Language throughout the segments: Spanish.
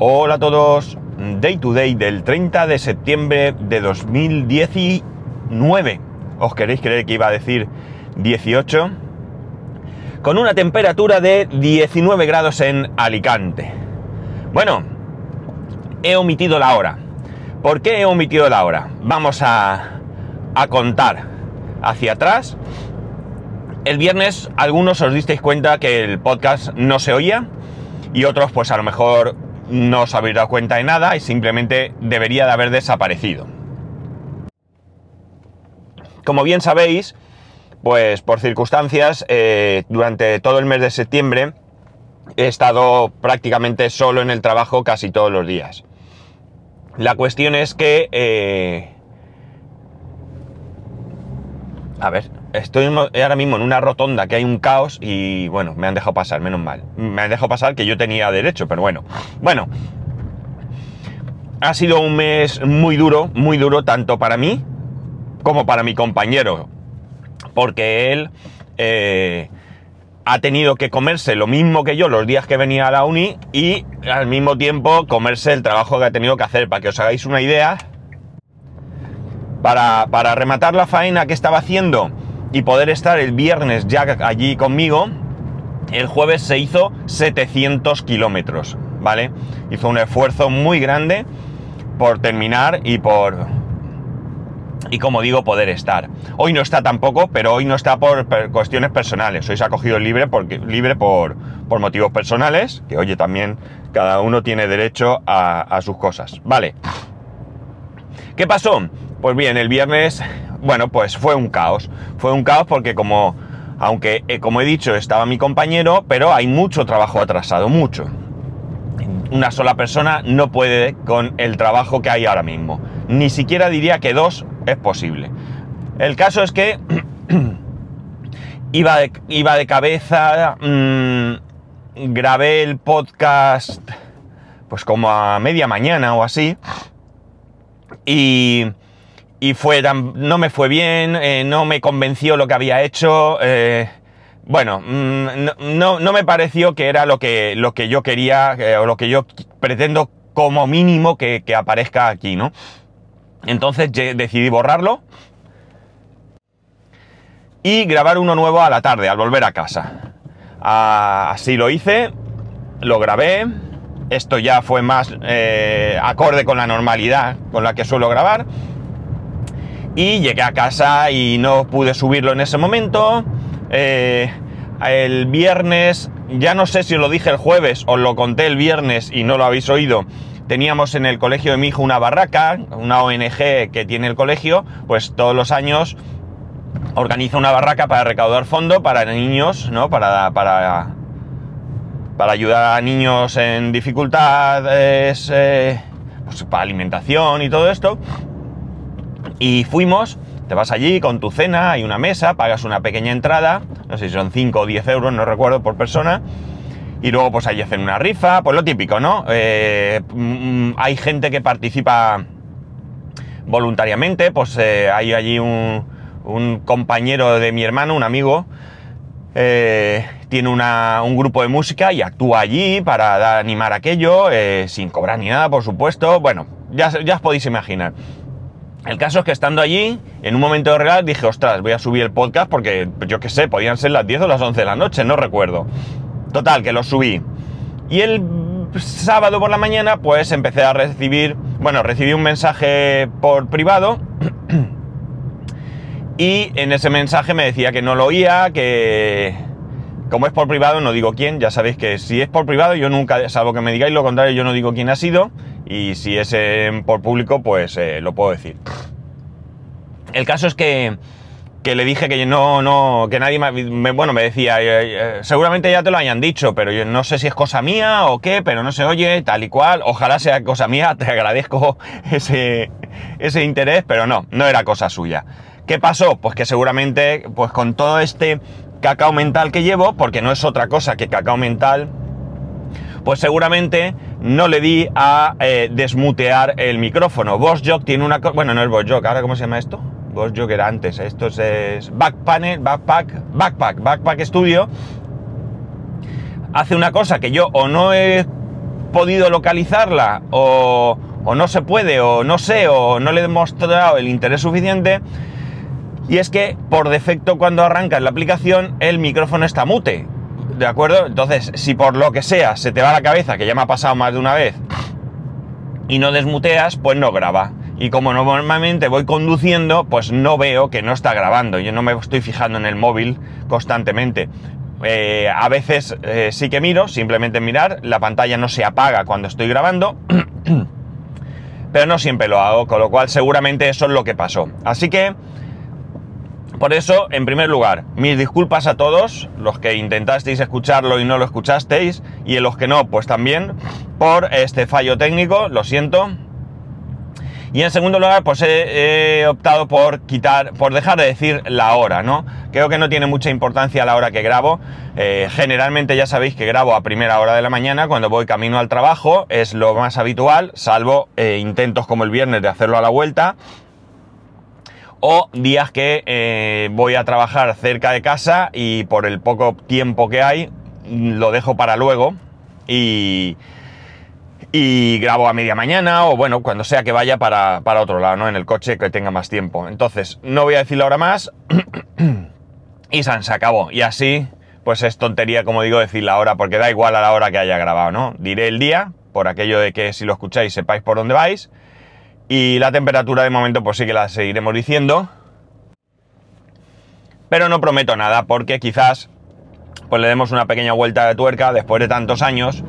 Hola a todos, Day to Day del 30 de septiembre de 2019. ¿Os queréis creer que iba a decir 18? Con una temperatura de 19 grados en Alicante. Bueno, he omitido la hora. ¿Por qué he omitido la hora? Vamos a, a contar hacia atrás. El viernes algunos os disteis cuenta que el podcast no se oía y otros pues a lo mejor no os habéis dado cuenta de nada y simplemente debería de haber desaparecido. Como bien sabéis, pues por circunstancias, eh, durante todo el mes de septiembre he estado prácticamente solo en el trabajo casi todos los días. La cuestión es que... Eh, a ver, estoy ahora mismo en una rotonda que hay un caos y bueno, me han dejado pasar, menos mal. Me han dejado pasar que yo tenía derecho, pero bueno. Bueno, ha sido un mes muy duro, muy duro tanto para mí como para mi compañero, porque él eh, ha tenido que comerse lo mismo que yo los días que venía a la uni y al mismo tiempo comerse el trabajo que ha tenido que hacer. Para que os hagáis una idea, para, para rematar la faena que estaba haciendo, y poder estar el viernes ya allí conmigo, el jueves se hizo 700 kilómetros, ¿vale? Hizo un esfuerzo muy grande por terminar y por... Y como digo, poder estar. Hoy no está tampoco, pero hoy no está por cuestiones personales. Hoy se ha cogido libre, porque, libre por, por motivos personales, que oye, también cada uno tiene derecho a, a sus cosas. Vale. ¿Qué pasó? Pues bien, el viernes bueno, pues fue un caos. Fue un caos porque como, aunque eh, como he dicho, estaba mi compañero, pero hay mucho trabajo atrasado, mucho. Una sola persona no puede con el trabajo que hay ahora mismo. Ni siquiera diría que dos es posible. El caso es que iba, de, iba de cabeza, mmm, grabé el podcast pues como a media mañana o así. Y y fue no me fue bien, eh, no me convenció lo que había hecho. Eh, bueno, mm, no, no, me pareció que era lo que, lo que yo quería eh, o lo que yo pretendo como mínimo que, que aparezca aquí, ¿no? Entonces decidí borrarlo y grabar uno nuevo a la tarde, al volver a casa. Así lo hice, lo grabé. Esto ya fue más acorde con la normalidad con la que suelo grabar y llegué a casa y no pude subirlo en ese momento. Eh, el viernes, ya no sé si os lo dije el jueves o lo conté el viernes y no lo habéis oído. Teníamos en el colegio de mi hijo una barraca, una ONG que tiene el colegio, pues todos los años organiza una barraca para recaudar fondo para niños, ¿no? Para, para, para ayudar a niños en dificultades, eh, pues para alimentación y todo esto. Y fuimos, te vas allí con tu cena, hay una mesa, pagas una pequeña entrada, no sé si son 5 o 10 euros, no recuerdo por persona, y luego pues allí hacen una rifa, pues lo típico, ¿no? Eh, mm, hay gente que participa voluntariamente, pues eh, hay allí un, compañero de mi hermano, un amigo, eh, tiene un grupo de música y actúa allí para animar aquello, sin cobrar ni nada, por supuesto. Bueno, ya, ya os podéis imaginar. El caso es que estando allí, en un momento de real, dije, ostras, voy a subir el podcast porque, yo qué sé, podían ser las 10 o las 11 de la noche, no recuerdo. Total, que lo subí. Y el sábado por la mañana, pues empecé a recibir, bueno, recibí un mensaje por privado. y en ese mensaje me decía que no lo oía, que como es por privado, no digo quién, ya sabéis que si es por privado, yo nunca, salvo que me digáis lo contrario, yo no digo quién ha sido, y si es por público, pues eh, lo puedo decir. El caso es que, que le dije que no, no, que nadie me, bueno, me decía, eh, seguramente ya te lo hayan dicho, pero yo no sé si es cosa mía o qué, pero no se oye, tal y cual, ojalá sea cosa mía, te agradezco ese, ese interés, pero no, no era cosa suya. ¿Qué pasó? Pues que seguramente, pues con todo este cacao mental que llevo, porque no es otra cosa que cacao mental, pues seguramente no le di a eh, desmutear el micrófono. Jog tiene una... Bueno, no es Jog, ¿ahora cómo se llama esto? Jog era antes, esto es Backpanel, Backpack, Backpack, Backpack Studio. Hace una cosa que yo o no he podido localizarla o, o no se puede o no sé o no le he demostrado el interés suficiente. Y es que por defecto cuando arrancas la aplicación el micrófono está mute. ¿De acuerdo? Entonces, si por lo que sea se te va la cabeza, que ya me ha pasado más de una vez, y no desmuteas, pues no graba. Y como normalmente voy conduciendo, pues no veo que no está grabando. Yo no me estoy fijando en el móvil constantemente. Eh, a veces eh, sí que miro, simplemente mirar, la pantalla no se apaga cuando estoy grabando, pero no siempre lo hago, con lo cual seguramente eso es lo que pasó. Así que, por eso, en primer lugar, mis disculpas a todos, los que intentasteis escucharlo y no lo escuchasteis, y en los que no, pues también, por este fallo técnico, lo siento. Y en segundo lugar, pues he, optado por quitar, por dejar de decir la hora, ¿no? Creo que no tiene mucha importancia la hora que grabo. Eh, generalmente ya sabéis que grabo a primera hora de la mañana cuando voy camino al trabajo, es lo más habitual, salvo eh, intentos como el viernes de hacerlo a la vuelta. O días que eh, voy a trabajar cerca de casa y por el poco tiempo que hay, lo dejo para luego. Y, y grabo a media mañana o bueno, cuando sea que vaya para, otro lado, ¿no? En el coche que tenga más tiempo. Entonces, no voy a decir la hora más y San se acabó. Y así, pues es tontería, como digo, decir la hora, porque da igual a la hora que haya grabado, ¿no? Diré el día, por aquello de que si lo escucháis sepáis por dónde vais. Y la temperatura de momento, pues sí que la seguiremos diciendo. Pero no prometo nada, porque quizás pues le demos una pequeña vuelta de tuerca después de tantos años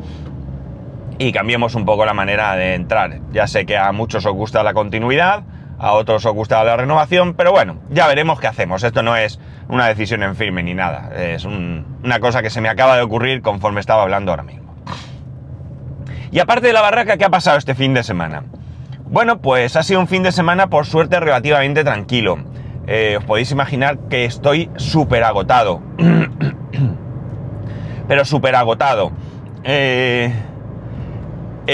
y cambiemos un poco la manera de entrar. Ya sé que a muchos os gusta la continuidad, a otros os gusta la renovación, pero bueno, ya veremos qué hacemos. Esto no es una decisión en firme ni nada, es una cosa que se me acaba de ocurrir conforme estaba hablando ahora mismo. Y aparte de la barraca, ¿qué ha pasado este fin de semana? Bueno, pues ha sido un fin de semana por suerte relativamente tranquilo. Eh, os podéis imaginar que estoy súper agotado. Pero súper agotado. Eh,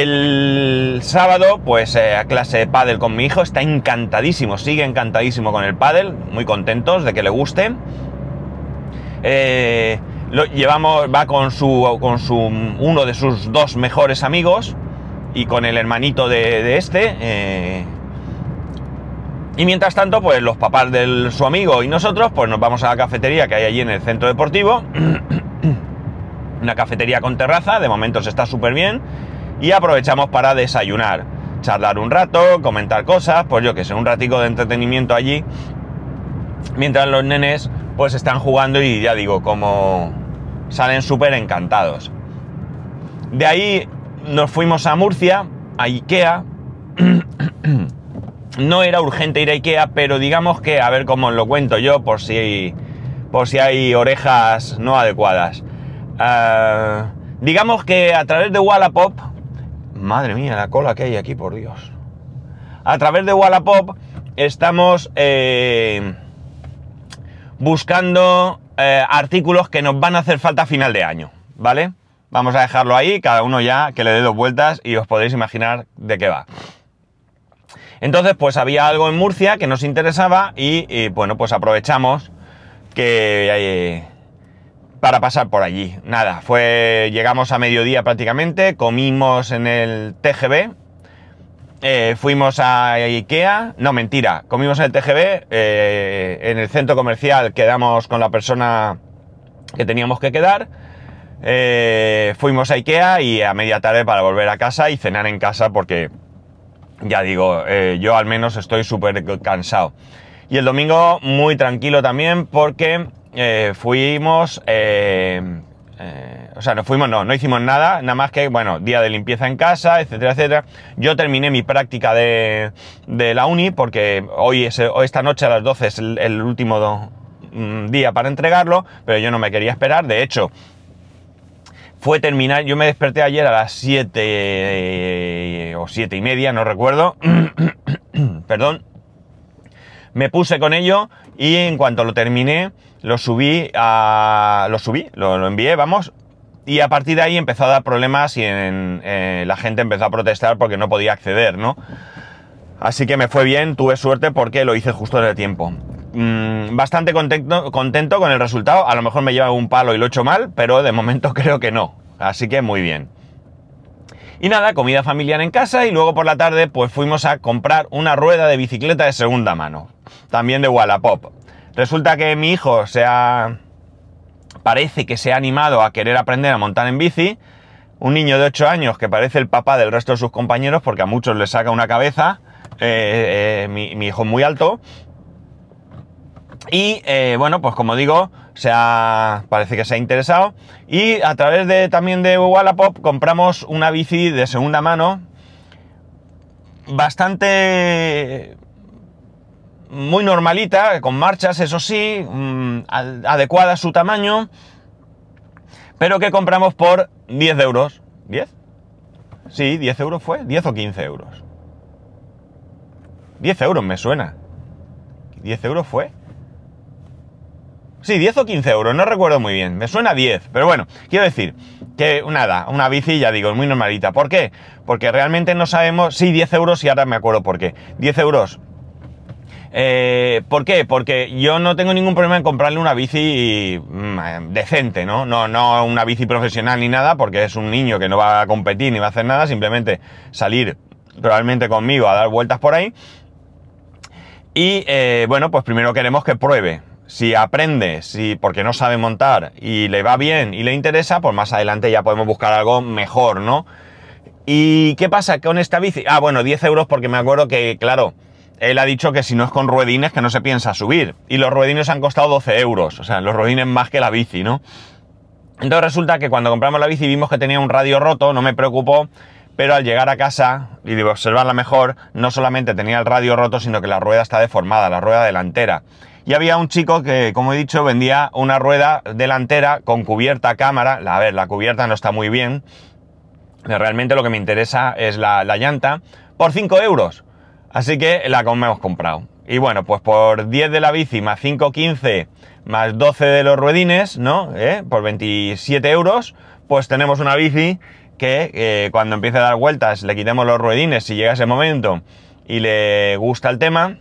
el sábado, pues eh, a clase de pádel con mi hijo, está encantadísimo, sigue encantadísimo con el pádel, muy contentos de que le guste. Eh, lo llevamos, va con su, con su, uno de sus dos mejores amigos y con el hermanito de, este. Eh, y mientras tanto, pues los papás de su amigo y nosotros, pues nos vamos a la cafetería que hay allí en el centro deportivo. Una cafetería con terraza, de momento se está súper bien y aprovechamos para desayunar, charlar un rato, comentar cosas, pues yo que sé, un ratico de entretenimiento allí, mientras los nenes pues están jugando y ya digo, como salen súper encantados. De ahí nos fuimos a Murcia, a Ikea. no era urgente ir a Ikea, pero digamos que, a ver cómo lo cuento yo, por si, por si hay orejas no adecuadas. Ah, digamos que a través de Wallapop Madre mía, la cola que hay aquí, por Dios. A través de Wallapop estamos eh, buscando eh, artículos que nos van a hacer falta a final de año, ¿vale? Vamos a dejarlo ahí, cada uno ya que le dé dos vueltas y os podéis imaginar de qué va. Entonces, pues había algo en Murcia que nos interesaba y, bueno, pues aprovechamos que... Eh, para pasar por allí. Nada, fue. Llegamos a mediodía prácticamente, comimos en el TGB. Eh, fuimos a Ikea, no mentira, comimos en el TGB, eh, en el centro comercial quedamos con la persona que teníamos que quedar, eh, fuimos a Ikea y a media tarde para volver a casa y cenar en casa porque, ya digo, yo al menos estoy súper cansado. Y el domingo muy tranquilo también porque eh, fuimos, eh, eh, o sea, no fuimos, no, no hicimos nada, nada más que, bueno, día de limpieza en casa, etcétera, etcétera. Yo terminé mi práctica de, la uni porque hoy, es, esta noche a las 12 es el, último mm, día para entregarlo, pero yo no me quería esperar, de hecho, fue terminar, yo me desperté ayer a las 7 o 7 y media, no recuerdo, perdón, me puse con ello y en cuanto lo terminé, lo subí a. Lo subí, lo, envié, vamos. Y a partir de ahí empezó a dar problemas y eh, la gente empezó a protestar porque no podía acceder, ¿no? Así que me fue bien, tuve suerte porque lo hice justo en el tiempo. Mm, bastante contento, contento con el resultado. A lo mejor me lleva un palo y lo he hecho mal, pero de momento creo que no. Así que muy bien. Y nada, comida familiar en casa y luego por la tarde pues fuimos a comprar una rueda de bicicleta de segunda mano, también de Wallapop. Resulta que mi hijo se ha... parece que se ha animado a querer aprender a montar en bici, un niño de 8 años que parece el papá del resto de sus compañeros porque a muchos les saca una cabeza, eh, eh, mi, hijo es muy alto, y eh, bueno, pues como digo, se parece que se ha interesado. Y a través de también de Wallapop compramos una bici de segunda mano. Bastante muy normalita, con marchas, eso sí, mm, adecuada a su tamaño, pero que compramos por 10 euros. ¿10? Sí, 10 euros fue, 10 o 15 euros. 10 euros me suena. 10 euros fue. Sí, 10 o 15 euros, no recuerdo muy bien. Me suena 10, pero bueno, quiero decir que nada, una bici, ya digo, es muy normalita. ¿Por qué? Porque realmente no sabemos. Sí, 10 euros y ahora me acuerdo por qué. 10 euros. Eh, ¿Por qué? Porque yo no tengo ningún problema en comprarle una bici mm, decente, ¿no? ¿no? No una bici profesional ni nada, porque es un niño que no va a competir ni va a hacer nada, simplemente salir probablemente conmigo a dar vueltas por ahí. Y eh, bueno, pues primero queremos que pruebe si aprende, si porque no sabe montar y le va bien y le interesa, pues más adelante ya podemos buscar algo mejor, ¿no? ¿Y qué pasa con esta bici? Ah, bueno, 10 euros porque me acuerdo que, claro, él ha dicho que si no es con ruedines que no se piensa subir. Y los ruedines han costado 12 euros, o sea, los ruedines más que la bici, ¿no? Entonces resulta que cuando compramos la bici vimos que tenía un radio roto, no me preocupó, pero al llegar a casa y observarla mejor, no solamente tenía el radio roto, sino que la rueda está deformada, la rueda delantera. Y había un chico que, como he dicho, vendía una rueda delantera con cubierta cámara. A ver, la cubierta no está muy bien. Realmente lo que me interesa es la, llanta. Por 5 euros. Así que la hemos comprado. Y bueno, pues por 10 de la bici más 5, 15 más 12 de los ruedines, ¿no? ¿Eh? Por 27 euros, pues tenemos una bici que eh, cuando empiece a dar vueltas le quitemos los ruedines si llega ese momento y le gusta el tema,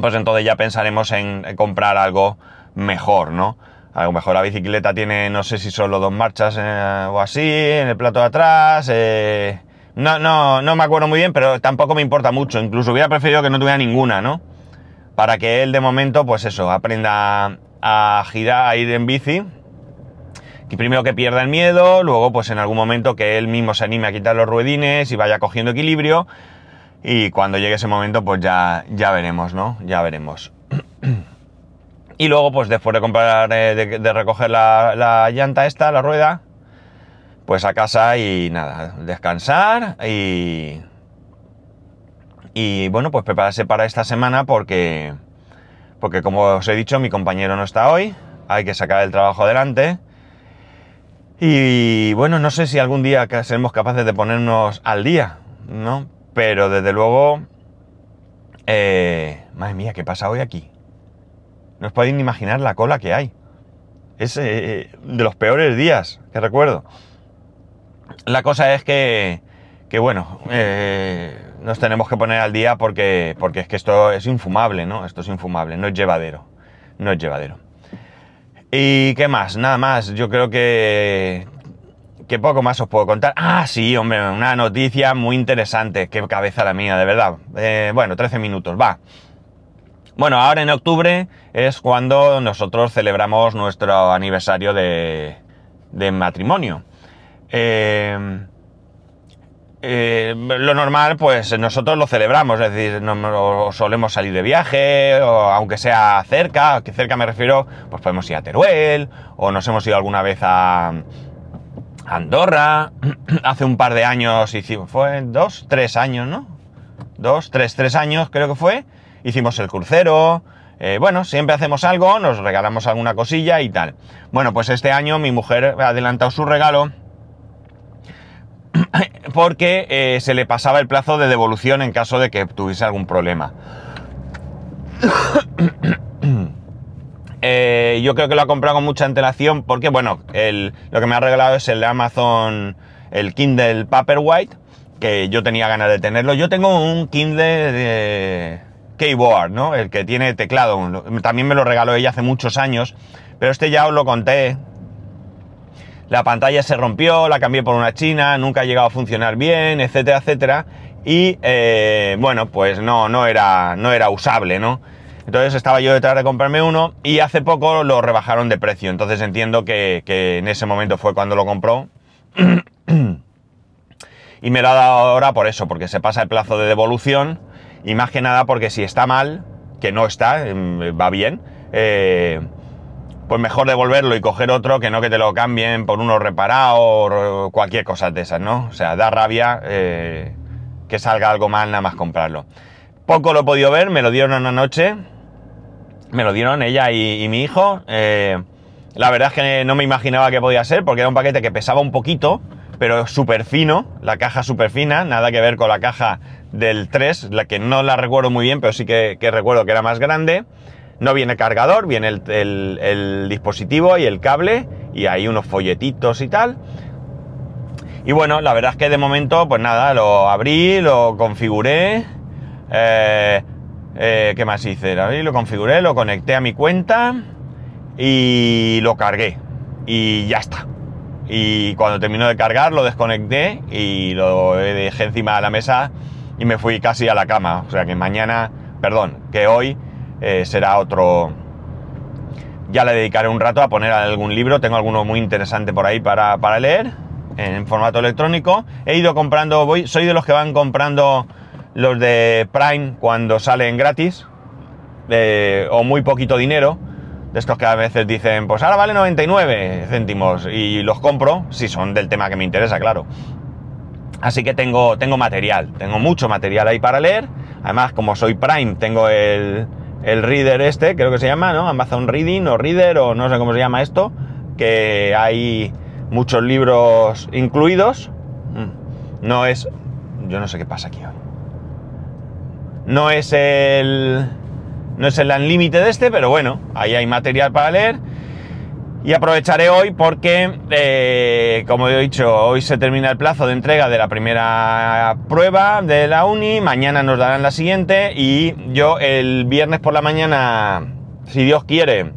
pues entonces ya pensaremos en comprar algo mejor, ¿no? Algo mejor. La bicicleta tiene, no sé si solo dos marchas eh, o así, en el plato de atrás. Eh, no, no, no me acuerdo muy bien, pero tampoco me importa mucho. Incluso hubiera preferido que no tuviera ninguna, ¿no? Para que él de momento, pues eso, aprenda a girar, a ir en bici. Que primero que pierda el miedo, luego pues en algún momento que él mismo se anime a quitar los ruedines y vaya cogiendo equilibrio y cuando llegue ese momento, pues ya, ya veremos, ¿no? Ya veremos. y luego, pues después de comprar, eh, de, recoger la, llanta esta, la rueda, pues a casa y nada, descansar y... Y bueno, pues prepararse para esta semana porque... Porque como os he dicho, mi compañero no está hoy, hay que sacar el trabajo adelante. Y bueno, no sé si algún día seremos capaces de ponernos al día, ¿no? Pero desde luego, eh, madre mía, ¿qué pasa hoy aquí? No os podéis ni imaginar la cola que hay. Es eh, de los peores días que recuerdo. La cosa es que, que bueno, eh, nos tenemos que poner al día porque, porque es que esto es infumable, ¿no? Esto es infumable, no es llevadero. No es llevadero. ¿Y qué más? Nada más. Yo creo que ¿Qué poco más os puedo contar? Ah, sí, hombre, una noticia muy interesante. Qué cabeza la mía, de verdad. Eh, bueno, 13 minutos, va. Bueno, ahora en octubre es cuando nosotros celebramos nuestro aniversario de, matrimonio. Eh, eh, lo normal, pues nosotros lo celebramos, es decir, no, solemos salir de viaje, o aunque sea cerca, que cerca me refiero, pues podemos ir a Teruel, o nos hemos ido alguna vez a, Andorra, hace un par de años hicimos, fue dos, tres años, ¿no? Dos, tres, tres años creo que fue, hicimos el crucero, eh, bueno, siempre hacemos algo, nos regalamos alguna cosilla y tal. Bueno, pues este año mi mujer ha adelantado su regalo porque eh, se le pasaba el plazo de devolución en caso de que tuviese algún problema. Eh, yo creo que lo ha comprado con mucha antelación porque, bueno, lo que me ha regalado es el Amazon, el Kindle Paperwhite, que yo tenía ganas de tenerlo. Yo tengo un Kindle de Keyboard, ¿no? El que tiene teclado. También me lo regaló ella hace muchos años, pero este ya os lo conté. La pantalla se rompió, la cambié por una china, nunca ha llegado a funcionar bien, etcétera, etcétera. Y eh, bueno, pues no, no, era, no era usable, ¿no? Entonces estaba yo detrás de comprarme uno y hace poco lo rebajaron de precio. Entonces entiendo que, que en ese momento fue cuando lo compró. y me lo ha dado ahora por eso, porque se pasa el plazo de devolución y más que nada porque si está mal, que no está, em, va bien, eh, pues mejor devolverlo y coger otro que no que te lo cambien por uno reparado o cualquier cosa de esas, ¿no? O sea, da rabia eh, que salga algo mal nada más comprarlo. Poco lo he podido ver, me lo dieron una noche, me lo dieron ella y, mi hijo. Eh, la verdad es que no me imaginaba que podía ser porque era un paquete que pesaba un poquito, pero súper fino, la caja súper fina, nada que ver con la caja del 3, la que no la recuerdo muy bien, pero sí que, recuerdo que era más grande. No viene cargador, viene el, dispositivo y el cable y hay unos folletitos y tal. Y bueno, la verdad es que de momento, pues nada, lo abrí, lo configuré. Eh, eh, ¿Qué más hice? Lo abrí, lo configuré, lo conecté a mi cuenta y lo cargué. Y ya está. Y cuando terminó de cargar, lo desconecté y lo dejé encima de la mesa y me fui casi a la cama. O sea que mañana, perdón, que hoy eh, será otro... Ya le dedicaré un rato a poner algún libro, tengo alguno muy interesante por ahí para, leer en formato electrónico. He ido comprando, soy de los que van comprando los de Prime cuando salen gratis eh, o muy poquito dinero. De estos que a veces dicen, pues ahora vale 99 céntimos y los compro, si son del tema que me interesa, claro. Así que tengo, tengo material, tengo mucho material ahí para leer. Además, como soy Prime, tengo el, Reader este, creo que se llama, ¿no? Amazon Reading o Reader o no sé cómo se llama esto, que hay muchos libros incluidos. Mm. No es... Yo no sé qué pasa aquí hoy. No es el... No es el Unlimited este, pero bueno, ahí hay material para leer. Y aprovecharé hoy porque, eh, como he dicho, hoy se termina el plazo de entrega de la primera prueba de la uni, mañana nos darán la siguiente y yo el viernes por la mañana, si Dios quiere,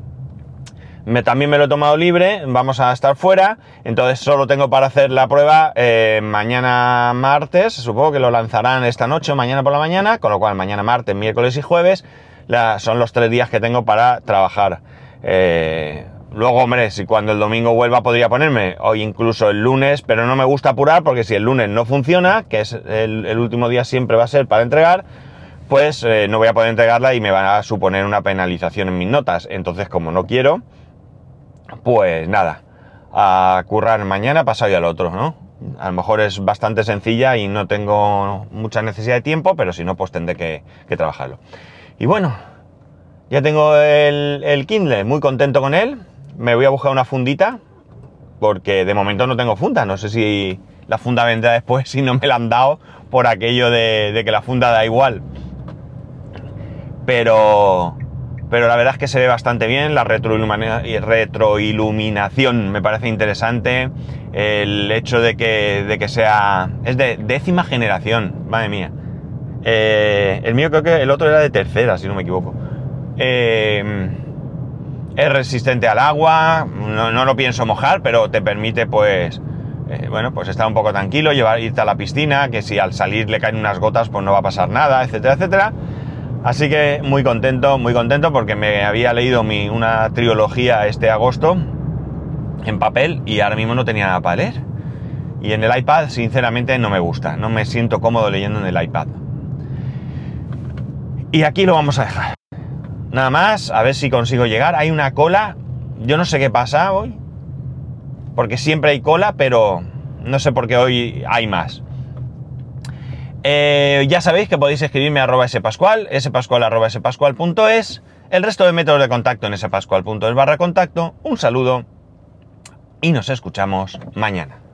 me, también me lo he tomado libre, vamos a estar fuera, entonces solo tengo para hacer la prueba eh, mañana martes, supongo que lo lanzarán esta noche mañana por la mañana, con lo cual mañana martes, miércoles y jueves son los tres días que tengo para trabajar. Eh, Luego, hombre, si cuando el domingo vuelva podría ponerme, o incluso el lunes, pero no me gusta apurar porque si el lunes no funciona, que es el, último día siempre va a ser para entregar, pues eh, no voy a poder entregarla y me va a suponer una penalización en mis notas. Entonces, como no quiero, pues nada, a currar mañana, pasado y al otro, ¿no? A lo mejor es bastante sencilla y no tengo mucha necesidad de tiempo, pero si no, pues tendré que, trabajarlo. Y bueno, ya tengo el Kindle, muy contento con él me voy a buscar una fundita, porque de momento no tengo funda. No sé si la funda vendrá después, si no me la han dado por aquello de, que la funda da igual. Pero, pero la verdad es que se ve bastante bien, la retroiluminación me parece interesante, el hecho de que, de que sea... es de décima generación, madre mía. Eh, el mío creo que el otro era de tercera, si no me equivoco. Eh, es resistente al agua, no, lo pienso mojar, pero te permite pues, eh, bueno, pues estar un poco tranquilo, llevar, irte a la piscina, que si al salir le caen unas gotas pues no va a pasar nada, etcétera, etcétera. Así que muy contento, muy contento porque me había leído mi, una trilogía este agosto en papel y ahora mismo no tenía nada para leer. Y en el iPad, sinceramente, no me gusta, no me siento cómodo leyendo en el iPad. Y aquí lo vamos a dejar. Nada más, a ver si consigo llegar. Hay una cola. Yo no sé qué pasa hoy. Porque siempre hay cola, pero no sé por qué hoy hay más. Eh, ya sabéis que podéis escribirme a arroba spascual, spascual arroba spascual.es, el resto de métodos de contacto en spascual.es barra contacto. Un saludo y nos escuchamos mañana.